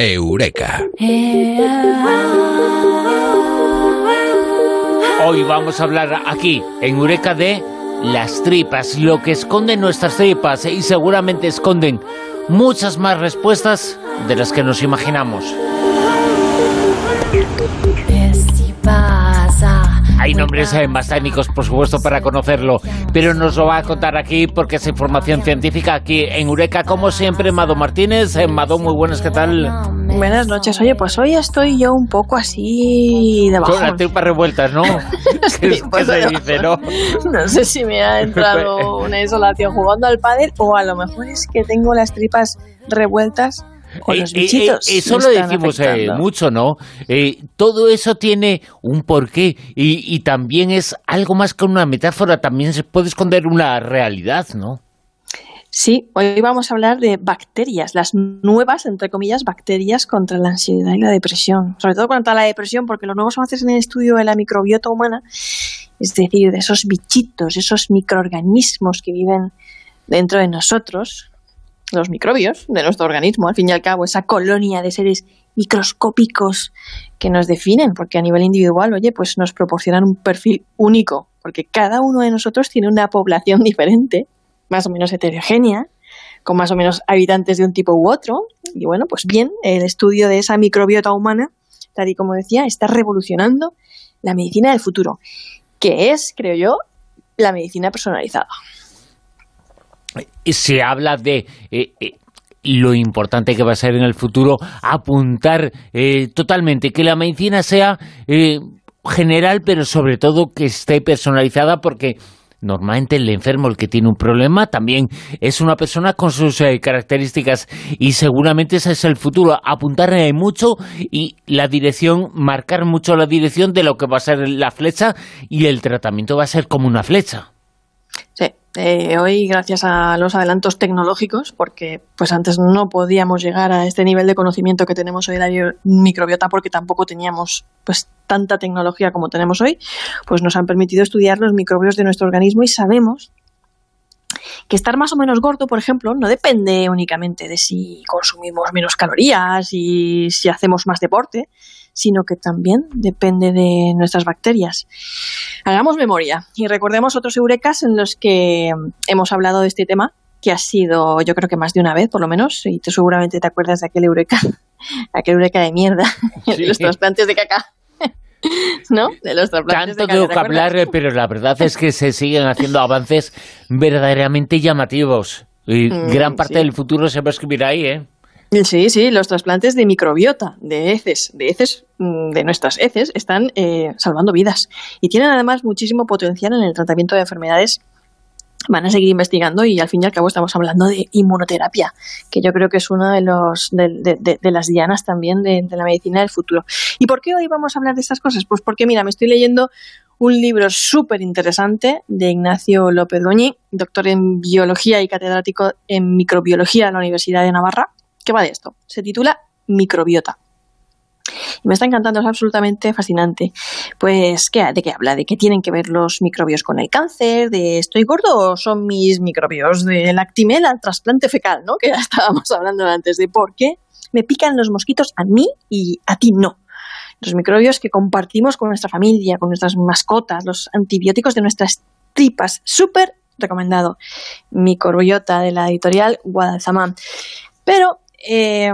Eureka. Hoy vamos a hablar aquí, en Eureka, de las tripas, lo que esconden nuestras tripas y seguramente esconden muchas más respuestas de las que nos imaginamos. Hay nombres eh, más técnicos, por supuesto, para conocerlo, pero nos lo va a contar aquí porque es información científica aquí en Eureka, como siempre, Mado Martínez. Eh, Mado, muy buenas, ¿qué tal? Buenas noches. Oye, pues hoy estoy yo un poco así de Con las tripas revueltas, ¿no? ¿Qué, Sí, pues se dice, no? No sé si me ha entrado una insolación jugando al pádel o a lo mejor es que tengo las tripas revueltas Eh, los eh, bichitos. eh, eso lo decimos mucho, ¿no? Todo eso tiene un porqué y, y también es algo más que una metáfora, también se puede esconder una realidad, ¿no? Sí, hoy vamos a hablar de bacterias, las nuevas, entre comillas, bacterias contra la ansiedad y la depresión. Sobre todo contra la depresión, porque los nuevos avances en el estudio de la microbiota humana, es decir, de esos bichitos, esos microorganismos que viven dentro de nosotros, los microbios de nuestro organismo, al fin y al cabo, esa colonia de seres microscópicos que nos definen, porque a nivel individual, oye, pues nos proporcionan un perfil único, porque cada uno de nosotros tiene una población diferente, más o menos heterogénea, con más o menos habitantes de un tipo u otro. Y bueno, pues bien, el estudio de esa microbiota humana, tal y como decía, está revolucionando la medicina del futuro, que es, creo yo, la medicina personalizada. Se habla de eh, eh, lo importante que va a ser en el futuro apuntar eh, totalmente que la medicina sea eh, general, pero sobre todo que esté personalizada porque normalmente el enfermo, el que tiene un problema, también es una persona con sus características y seguramente ese es el futuro, apuntar mucho y la dirección, marcar mucho la dirección de lo que va a ser la flecha y el tratamiento va a ser como una flecha. Sí, eh, hoy gracias a los adelantos tecnológicos, porque pues antes no podíamos llegar a este nivel de conocimiento que tenemos hoy de la bio- microbiota porque tampoco teníamos pues tanta tecnología como tenemos hoy, pues nos han permitido estudiar los microbios de nuestro organismo y sabemos que estar más o menos gordo, por ejemplo, no depende únicamente de si consumimos menos calorías y si hacemos más deporte, sino que también depende de nuestras bacterias. Hagamos memoria y recordemos otros eurekas en los que hemos hablado de este tema, que ha sido, yo creo que más de una vez, por lo menos, y tú seguramente te acuerdas de aquel eureka, aquel eureka de mierda, Sí. de los trasplantes de caca. ¿No? De los trasplantes Tanto de caca. tengo ¿te que hablar, pero la verdad es que se siguen haciendo avances verdaderamente llamativos. Y Mm, gran parte sí. del futuro se va a escribir ahí, ¿eh? Sí, sí, los trasplantes de microbiota, de heces, de heces, mm, de nuestras heces, están eh, salvando vidas. Y tienen además muchísimo potencial en el tratamiento de enfermedades. Van a seguir investigando y al fin y al cabo estamos hablando de inmunoterapia, que yo creo que es una de, los, de, las dianas también de, de la medicina del futuro. ¿Y por qué hoy vamos a hablar de estas cosas? Pues porque, mira, me estoy leyendo un libro súper interesante de Ignacio López Doñi, doctor en biología y catedrático en microbiología de la Universidad de Navarra, que va de esto. Se titula Microbiota. Y me está encantando, es absolutamente fascinante. Pues, ¿qué, ¿de qué habla? ¿De qué tienen que ver los microbios con el cáncer? ¿De estoy gordo o son mis microbios del actimel al trasplante fecal? ¿no? Que ya estábamos hablando antes de por qué me pican los mosquitos a mí y a ti no. Los microbios que compartimos con nuestra familia, con nuestras mascotas, los antibióticos de nuestras tripas. Súper recomendado. Microbiota de la editorial Guadalzamán. Pero eh,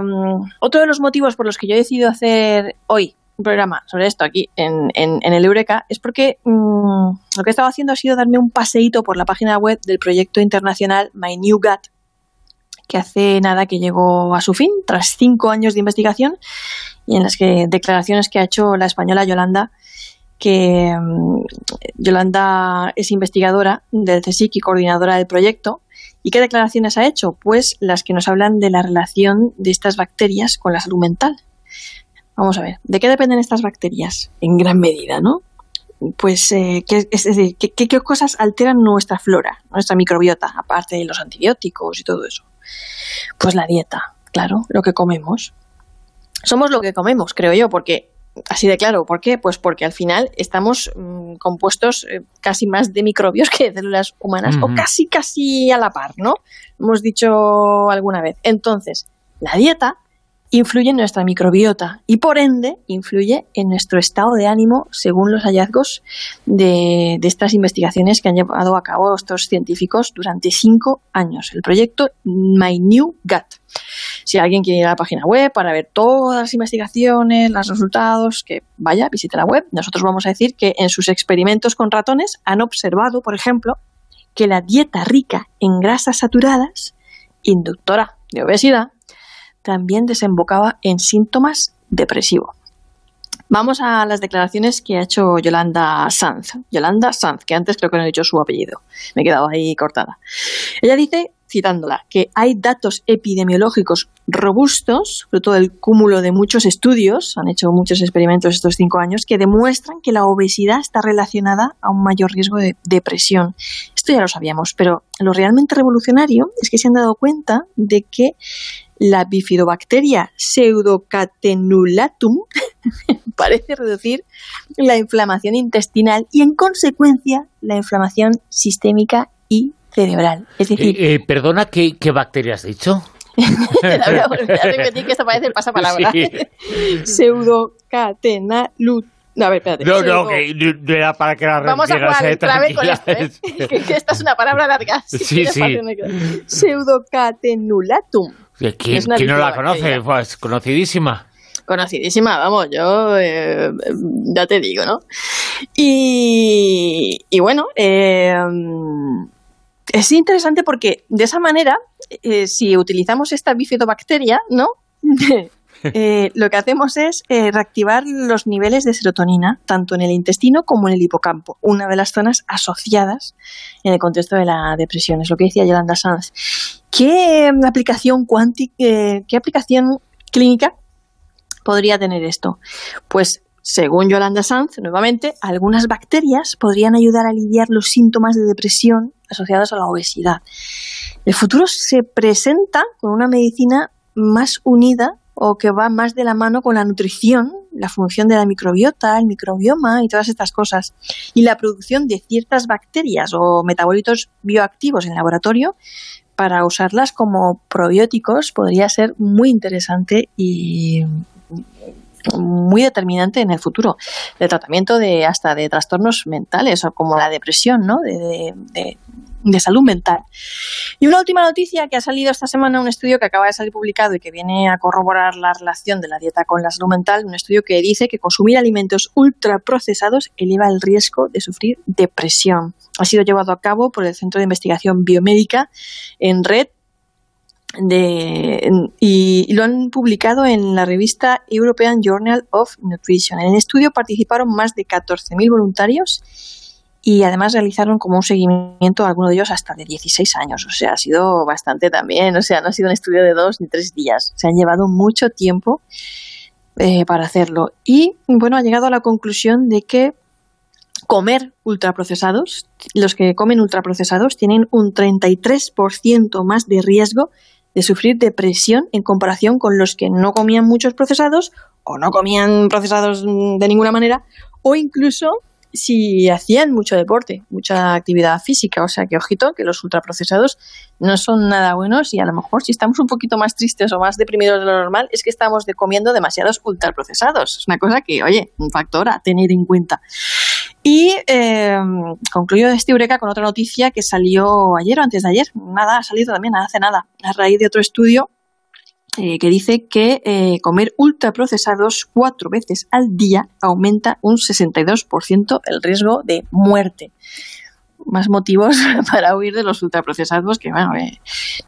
otro de los motivos por los que yo he decidido hacer hoy un programa sobre esto aquí en el Eureka es porque mm, lo que he estado haciendo ha sido darme un paseíto por la página web del proyecto internacional My New Gut, que hace nada que llegó a su fin, tras cinco años de investigación y en las que declaraciones que ha hecho la española Yolanda, que mm, Yolanda es investigadora del CSIC y coordinadora del proyecto. ¿Y qué declaraciones ha hecho? Pues las que nos hablan de la relación de estas bacterias con la salud mental. Vamos a ver, ¿de qué dependen estas bacterias? En gran medida, ¿no? Pues, eh, ¿qué, es decir, ¿qué, qué- qué cosas alteran nuestra flora, nuestra microbiota, aparte de los antibióticos y todo eso? Pues la dieta, claro, lo que comemos. Somos lo que comemos, creo yo, porque así de claro, ¿por qué? Pues porque al final estamos mm, compuestos eh, casi más de microbios que de células humanas, o casi, casi a la par, ¿no? Hemos dicho alguna vez. Entonces, la dieta influye en nuestra microbiota y por ende influye en nuestro estado de ánimo según los hallazgos de, estas investigaciones que han llevado a cabo estos científicos durante cinco años. El proyecto My New Gut. Si alguien quiere ir a la página web para ver todas las investigaciones, los resultados, que vaya, visite la web. Nosotros vamos a decir que en sus experimentos con ratones han observado, por ejemplo, que la dieta rica en grasas saturadas, inductora de obesidad, también desembocaba en síntomas depresivos. Vamos a las declaraciones que ha hecho Yolanda Sanz. Yolanda Sanz, que antes creo que no he dicho su apellido. Me he quedado ahí cortada. Ella dice, citándola, que hay datos epidemiológicos robustos, fruto del cúmulo de muchos estudios, han hecho muchos experimentos estos cinco años, que demuestran que la obesidad está relacionada a un mayor riesgo de depresión. Esto ya lo sabíamos, pero lo realmente revolucionario es que se han dado cuenta de que la bifidobacteria pseudocatenulatum parece reducir la inflamación intestinal y, en consecuencia, la inflamación sistémica y cerebral. Es decir... Eh, eh, perdona, ¿qué, bacteria has dicho? voy a repetir que esto parece el pasapalabra. Pseudocatenulatum. No, a ver, espérate. No, no, que era para que la Vamos a jugar el clave con esto, ¿eh? que, esta es una palabra larga. sí, sí. Pseudocatenulatum. ¿Quién, no la conoce? Pues conocidísima. Conocidísima, vamos, yo eh, ya te digo, ¿no? Y, bueno, eh, es interesante porque de esa manera, eh, si utilizamos esta bifidobacteria, ¿no? Eh, lo que hacemos es eh, reactivar los niveles de serotonina, tanto en el intestino como en el hipocampo, una de las zonas asociadas en el contexto de la depresión. Es lo que decía Yolanda Sanz. ¿Qué aplicación cuántica, eh, qué aplicación clínica podría tener esto? Pues según Yolanda Sanz, nuevamente, algunas bacterias podrían ayudar a aliviar los síntomas de depresión asociados a la obesidad. El futuro se presenta con una medicina más unida o que va más de la mano con la nutrición, la función de la microbiota, el microbioma y todas estas cosas, y la producción de ciertas bacterias o metabolitos bioactivos en laboratorio para usarlas como probióticos podría ser muy interesante y muy determinante en el futuro de tratamiento de hasta de trastornos mentales o como la depresión, ¿no? de, de salud mental. Y una última noticia que ha salido esta semana, un estudio que acaba de salir publicado y que viene a corroborar la relación de la dieta con la salud mental, un estudio que dice que consumir alimentos ultraprocesados eleva el riesgo de sufrir depresión. Ha sido llevado a cabo por el Centro de Investigación Biomédica en red de, y, lo han publicado en la revista European Journal of Nutrition. En el estudio participaron más de 14.000 voluntarios y además realizaron como un seguimiento, algunos de ellos hasta de 16 años, o sea, ha sido bastante también, o sea, no ha sido un estudio de dos ni tres días, se han llevado mucho tiempo eh, para hacerlo. Y bueno, ha llegado a la conclusión de que comer ultraprocesados, los que comen ultraprocesados tienen un 33% más de riesgo de sufrir depresión en comparación con los que no comían muchos procesados o no comían procesados de ninguna manera o incluso si hacían mucho deporte, mucha actividad física. O sea que, ojito, que los ultraprocesados no son nada buenos y a lo mejor si estamos un poquito más tristes o más deprimidos de lo normal es que estamos comiendo demasiados ultraprocesados. Es una cosa que, oye, un factor a tener en cuenta. Y eh, concluyo este Eureka con otra noticia que salió ayer o antes de ayer. Nada, ha salido también hace nada, a raíz de otro estudio eh, que dice que eh, comer ultraprocesados cuatro veces al día aumenta un 62% el riesgo de muerte más motivos para huir de los ultraprocesados que, bueno, eh,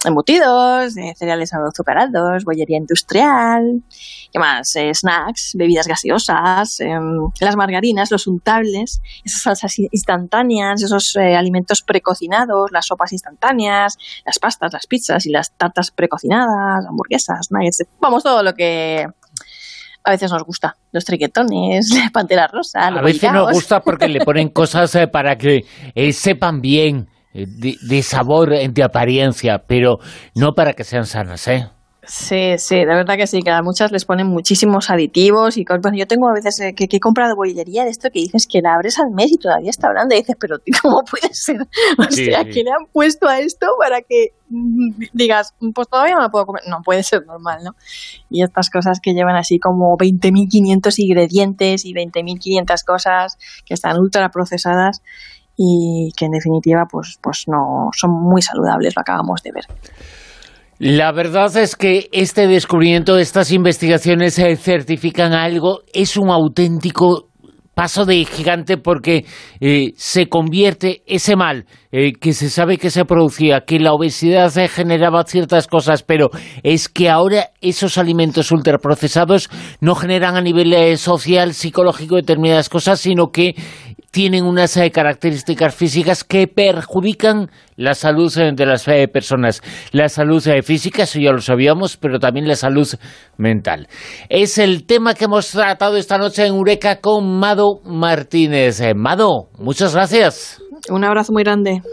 embutidos, cereales azucarados, bollería industrial, ¿qué más? Eh, snacks, bebidas gaseosas, em, las margarinas, los untables, esas salsas instantáneas, esos eh, alimentos precocinados, las sopas instantáneas, las pastas, las pizzas y las tartas precocinadas, hamburguesas, nuggets, vamos, todo lo que a veces nos gusta. Los triquetones, la pantera rosa. A veces nos gusta porque le ponen cosas eh, para que eh, sepan bien, eh, de, sabor, de apariencia, pero no para que sean sanas, ¿eh? Sí, sí, de verdad que sí, que a muchas les ponen muchísimos aditivos y yo tengo a veces eh, que, he comprado bollería de esto que dices que la abres al mes y todavía está hablando y dices, pero ¿cómo puede ser? O sea, ¿qué le han puesto a esto para que mm, digas, pues todavía no la puedo comer? No puede ser normal, ¿no? Y estas cosas que llevan así como 20.500 ingredientes y 20.500 cosas que están ultra procesadas y que en definitiva pues, pues no son muy saludables, lo acabamos de ver. La verdad es que este descubrimiento, estas investigaciones certifican algo, es un auténtico paso de gigante porque eh, se convierte ese mal eh, que se sabe que se producía, que la obesidad generaba ciertas cosas, pero es que ahora esos alimentos ultraprocesados no generan a nivel eh, social, psicológico determinadas cosas, sino que tienen unas eh, características físicas que perjudican la salud eh, de las eh, personas. La salud física, eso ya lo sabíamos, pero también la salud mental. Es el tema que hemos tratado esta noche en Eureka con Mado Martínez. Mado, muchas gracias. Un abrazo muy grande.